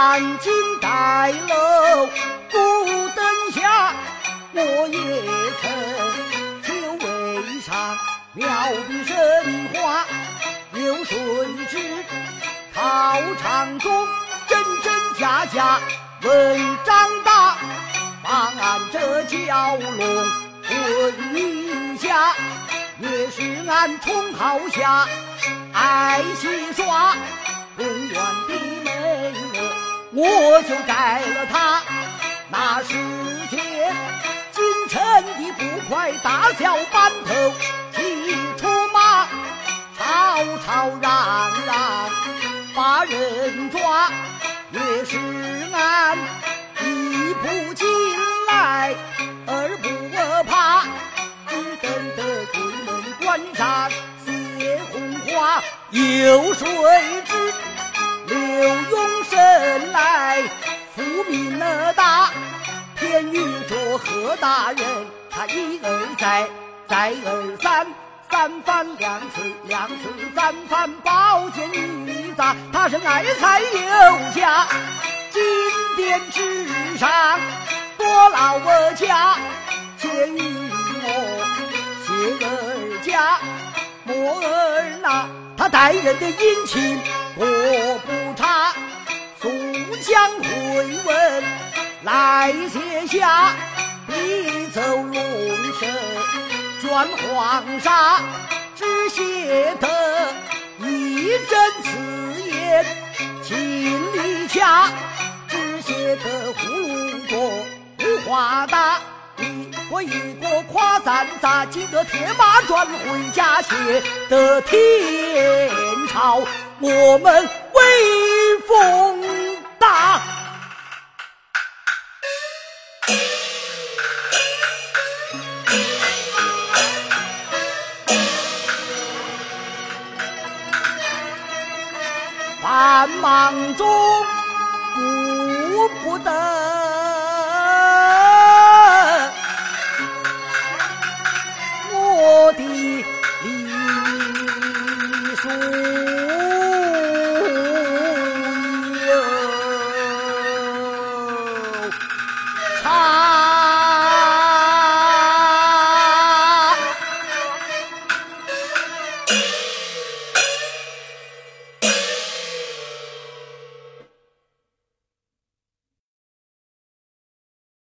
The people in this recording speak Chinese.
南京大楼孤灯下，我也曾求为上妙笔生花，流水之考场中真真假假文章大，放俺这蛟龙混一下，也是俺冲好下爱戏耍。公园的，我就改了他。那时间，京城的捕快大小班头齐出马，吵吵嚷嚷把人抓，也是俺一步进来二不怕，只等得鬼门关上写红花，有谁知？刘永生来福名那大，偏遇着何大人，他一而再，再而三，三番两次，两次三番宝剑一砸，他是爱才有加，金殿之上多劳我家，见于我谢儿家，莫儿那他待人的殷勤。我不，将回文来写下，笔走龙蛇卷黄沙，只写得一针刺眼情理恰，只写得葫芦多无花大。一个一个夸赞咱，记得铁马转回家，写得天朝。我们威风大，繁忙中顾不得我的隶书。